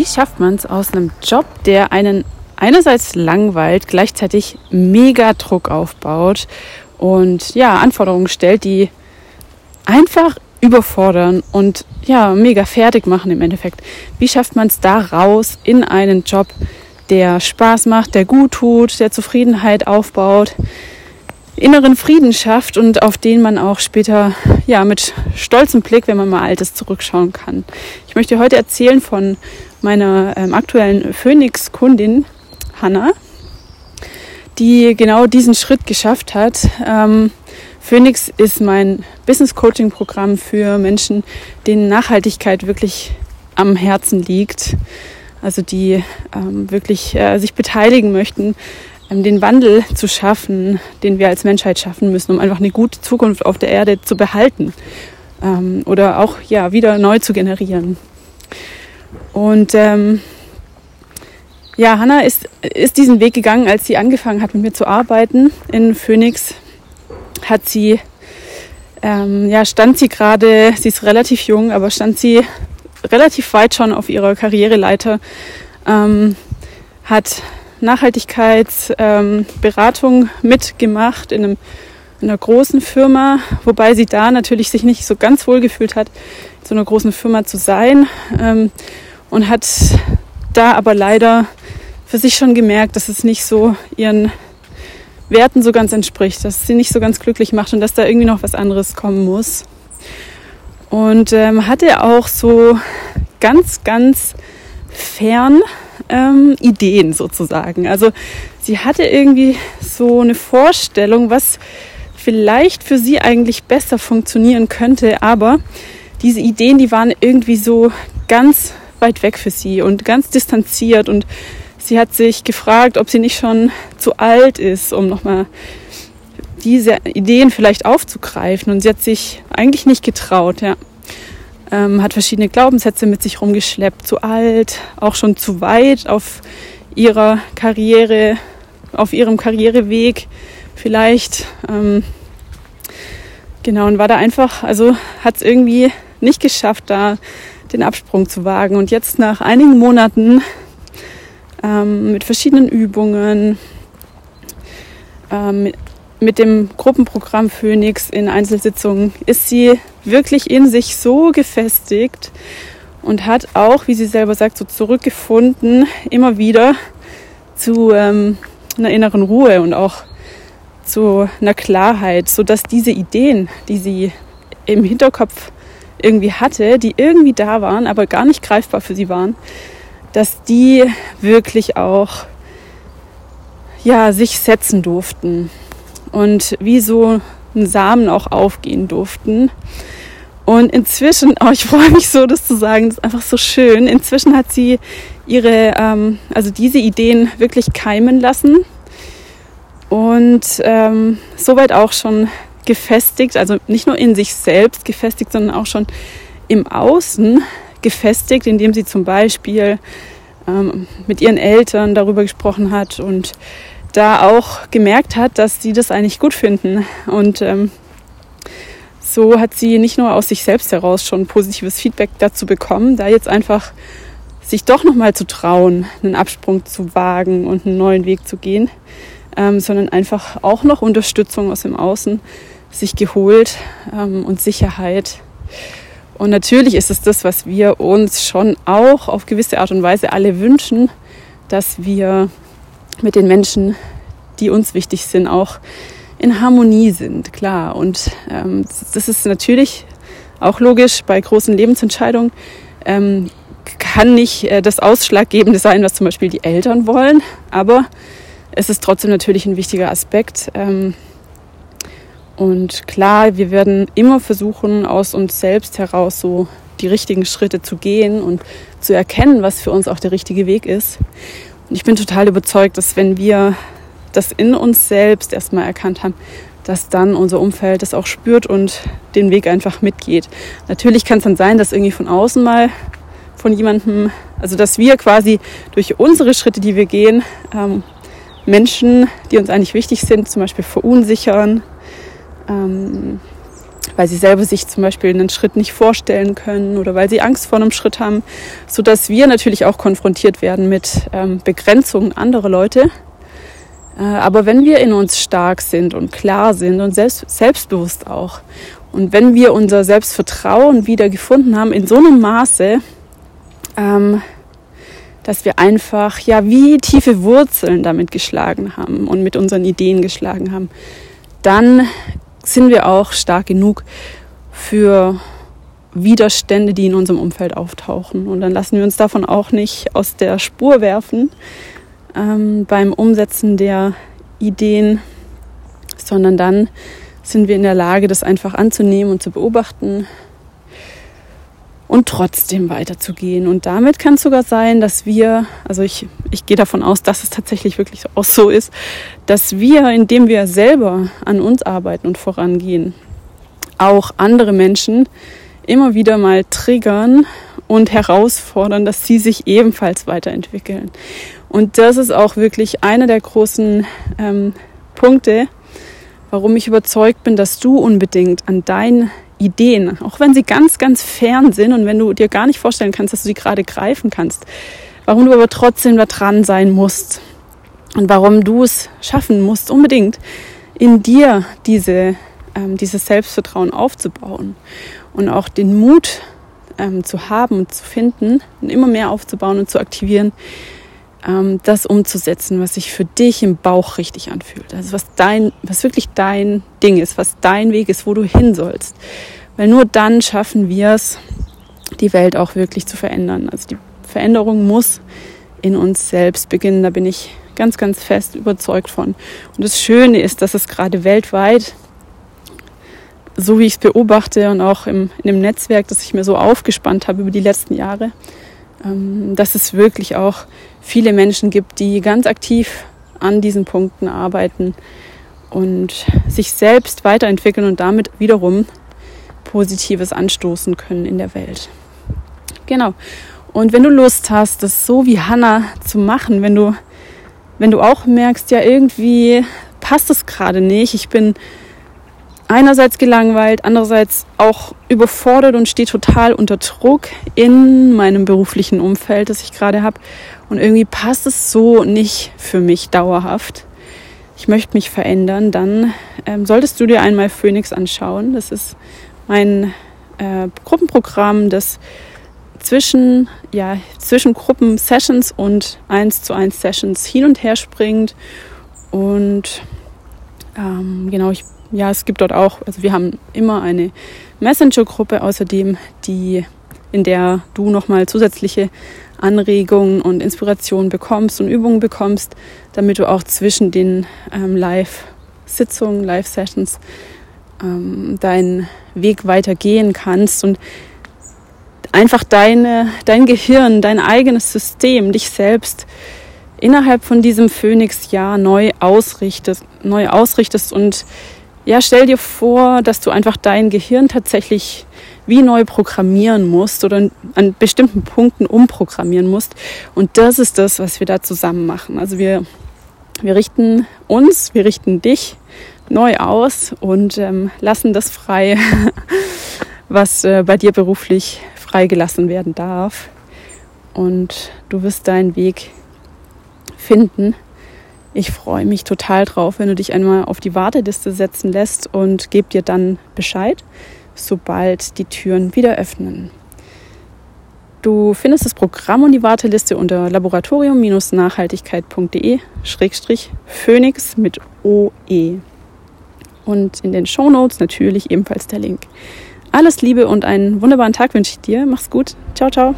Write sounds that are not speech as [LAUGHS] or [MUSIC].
Wie schafft man es aus einem Job, der einen einerseits langweilt, gleichzeitig mega Druck aufbaut und ja, Anforderungen stellt, die einfach überfordern und ja, mega fertig machen im Endeffekt. Wie schafft man es da raus in einen Job, der Spaß macht, der gut tut, der Zufriedenheit aufbaut, inneren Frieden schafft und auf den man auch später ja mit stolzem Blick, wenn man mal altes zurückschauen kann. Ich möchte heute erzählen von meiner ähm, aktuellen Phoenix-Kundin Hanna, die genau diesen Schritt geschafft hat. Ähm, Phoenix ist mein Business Coaching Programm für Menschen, denen Nachhaltigkeit wirklich am Herzen liegt. Also die ähm, wirklich äh, sich beteiligen möchten, ähm, den Wandel zu schaffen, den wir als Menschheit schaffen müssen, um einfach eine gute Zukunft auf der Erde zu behalten ähm, oder auch ja wieder neu zu generieren. Und ähm, ja, Hanna ist, ist diesen Weg gegangen, als sie angefangen hat, mit mir zu arbeiten in Phoenix. Hat sie, ähm, ja, stand sie gerade, sie ist relativ jung, aber stand sie relativ weit schon auf ihrer Karriereleiter, ähm, hat Nachhaltigkeitsberatung ähm, mitgemacht in, einem, in einer großen Firma, wobei sie da natürlich sich nicht so ganz wohl gefühlt hat, in so einer großen Firma zu sein ähm, und hat da aber leider für sich schon gemerkt, dass es nicht so ihren Werten so ganz entspricht, dass sie nicht so ganz glücklich macht und dass da irgendwie noch was anderes kommen muss. Und ähm, hatte auch so ganz, ganz fern ähm, Ideen sozusagen. Also sie hatte irgendwie so eine Vorstellung, was vielleicht für sie eigentlich besser funktionieren könnte, aber diese Ideen, die waren irgendwie so ganz weit weg für sie und ganz distanziert und Sie hat sich gefragt, ob sie nicht schon zu alt ist, um nochmal diese Ideen vielleicht aufzugreifen. Und sie hat sich eigentlich nicht getraut, ja. Ähm, hat verschiedene Glaubenssätze mit sich rumgeschleppt. Zu alt, auch schon zu weit auf ihrer Karriere, auf ihrem Karriereweg vielleicht. Ähm, genau, und war da einfach, also hat es irgendwie nicht geschafft, da den Absprung zu wagen. Und jetzt nach einigen Monaten ähm, mit verschiedenen Übungen, ähm, mit dem Gruppenprogramm Phoenix in Einzelsitzungen ist sie wirklich in sich so gefestigt und hat auch, wie sie selber sagt, so zurückgefunden, immer wieder zu ähm, einer inneren Ruhe und auch zu einer Klarheit, sodass diese Ideen, die sie im Hinterkopf irgendwie hatte, die irgendwie da waren, aber gar nicht greifbar für sie waren, dass die wirklich auch ja, sich setzen durften und wie so ein Samen auch aufgehen durften. Und inzwischen, [LAUGHS] oh, ich freue mich so, das zu sagen, das ist einfach so schön. Inzwischen hat sie ihre, ähm, also diese Ideen wirklich keimen lassen und ähm, soweit auch schon gefestigt, also nicht nur in sich selbst gefestigt, sondern auch schon im Außen gefestigt, indem sie zum Beispiel ähm, mit ihren Eltern darüber gesprochen hat und da auch gemerkt hat, dass sie das eigentlich gut finden. Und ähm, so hat sie nicht nur aus sich selbst heraus schon positives Feedback dazu bekommen, da jetzt einfach sich doch nochmal zu trauen, einen Absprung zu wagen und einen neuen Weg zu gehen, ähm, sondern einfach auch noch Unterstützung aus dem Außen sich geholt ähm, und Sicherheit. Und natürlich ist es das, was wir uns schon auch auf gewisse Art und Weise alle wünschen, dass wir mit den Menschen, die uns wichtig sind, auch in Harmonie sind, klar. Und ähm, das ist natürlich auch logisch bei großen Lebensentscheidungen. Ähm, kann nicht äh, das Ausschlaggebende sein, was zum Beispiel die Eltern wollen, aber es ist trotzdem natürlich ein wichtiger Aspekt. Ähm, und klar, wir werden immer versuchen, aus uns selbst heraus so die richtigen Schritte zu gehen und zu erkennen, was für uns auch der richtige Weg ist. Und ich bin total überzeugt, dass wenn wir das in uns selbst erstmal erkannt haben, dass dann unser Umfeld das auch spürt und den Weg einfach mitgeht. Natürlich kann es dann sein, dass irgendwie von außen mal von jemandem, also dass wir quasi durch unsere Schritte, die wir gehen, ähm, Menschen, die uns eigentlich wichtig sind, zum Beispiel verunsichern ähm, weil sie selber sich zum Beispiel einen Schritt nicht vorstellen können oder weil sie Angst vor einem Schritt haben, so dass wir natürlich auch konfrontiert werden mit ähm, Begrenzungen anderer Leute. Äh, aber wenn wir in uns stark sind und klar sind und selbst, selbstbewusst auch und wenn wir unser Selbstvertrauen wieder gefunden haben in so einem Maße, ähm, dass wir einfach ja wie tiefe Wurzeln damit geschlagen haben und mit unseren Ideen geschlagen haben, dann sind wir auch stark genug für Widerstände, die in unserem Umfeld auftauchen. Und dann lassen wir uns davon auch nicht aus der Spur werfen ähm, beim Umsetzen der Ideen, sondern dann sind wir in der Lage, das einfach anzunehmen und zu beobachten und trotzdem weiterzugehen. Und damit kann es sogar sein, dass wir, also ich, ich gehe davon aus, dass es tatsächlich wirklich auch so ist, dass wir, indem wir selber an uns arbeiten und vorangehen, auch andere Menschen immer wieder mal triggern und herausfordern, dass sie sich ebenfalls weiterentwickeln. Und das ist auch wirklich einer der großen ähm, Punkte, warum ich überzeugt bin, dass du unbedingt an dein Ideen, auch wenn sie ganz, ganz fern sind und wenn du dir gar nicht vorstellen kannst, dass du sie gerade greifen kannst, warum du aber trotzdem da dran sein musst und warum du es schaffen musst, unbedingt in dir diese, ähm, dieses Selbstvertrauen aufzubauen und auch den Mut ähm, zu haben und zu finden und immer mehr aufzubauen und zu aktivieren, ähm, das umzusetzen, was sich für dich im Bauch richtig anfühlt. Also was dein, was wirklich dein Ding ist, was dein Weg ist, wo du hin sollst. Weil nur dann schaffen wir es, die Welt auch wirklich zu verändern. Also die Veränderung muss in uns selbst beginnen. Da bin ich ganz, ganz fest überzeugt von. Und das Schöne ist, dass es gerade weltweit, so wie ich es beobachte und auch im, in dem Netzwerk, das ich mir so aufgespannt habe über die letzten Jahre, dass es wirklich auch viele Menschen gibt, die ganz aktiv an diesen Punkten arbeiten und sich selbst weiterentwickeln und damit wiederum Positives anstoßen können in der Welt. Genau. Und wenn du Lust hast, das so wie Hannah zu machen, wenn du, wenn du auch merkst, ja, irgendwie passt es gerade nicht, ich bin einerseits gelangweilt, andererseits auch überfordert und stehe total unter Druck in meinem beruflichen Umfeld, das ich gerade habe. Und irgendwie passt es so nicht für mich dauerhaft. Ich möchte mich verändern, dann ähm, solltest du dir einmal Phoenix anschauen. Das ist mein äh, Gruppenprogramm, das zwischen, ja, zwischen Gruppen-Sessions und 1 zu 1 Sessions hin und her springt. Und ähm, genau, ich ja, es gibt dort auch, also wir haben immer eine Messenger-Gruppe außerdem, die, in der du nochmal zusätzliche Anregungen und Inspirationen bekommst und Übungen bekommst, damit du auch zwischen den ähm, Live-Sitzungen, Live-Sessions ähm, deinen Weg weitergehen kannst und einfach deine, dein Gehirn, dein eigenes System, dich selbst innerhalb von diesem Phönix-Jahr neu ausrichtest, neu ausrichtest und ja, stell dir vor, dass du einfach dein Gehirn tatsächlich wie neu programmieren musst oder an bestimmten Punkten umprogrammieren musst. Und das ist das, was wir da zusammen machen. Also wir, wir richten uns, wir richten dich neu aus und ähm, lassen das frei, [LAUGHS] was äh, bei dir beruflich freigelassen werden darf. Und du wirst deinen Weg finden ich freue mich total drauf, wenn du dich einmal auf die Warteliste setzen lässt und gebe dir dann Bescheid, sobald die Türen wieder öffnen. Du findest das Programm und die Warteliste unter laboratorium-nachhaltigkeit.de-phoenix mit OE. Und in den Show Notes natürlich ebenfalls der Link. Alles Liebe und einen wunderbaren Tag wünsche ich dir. Mach's gut. Ciao, ciao.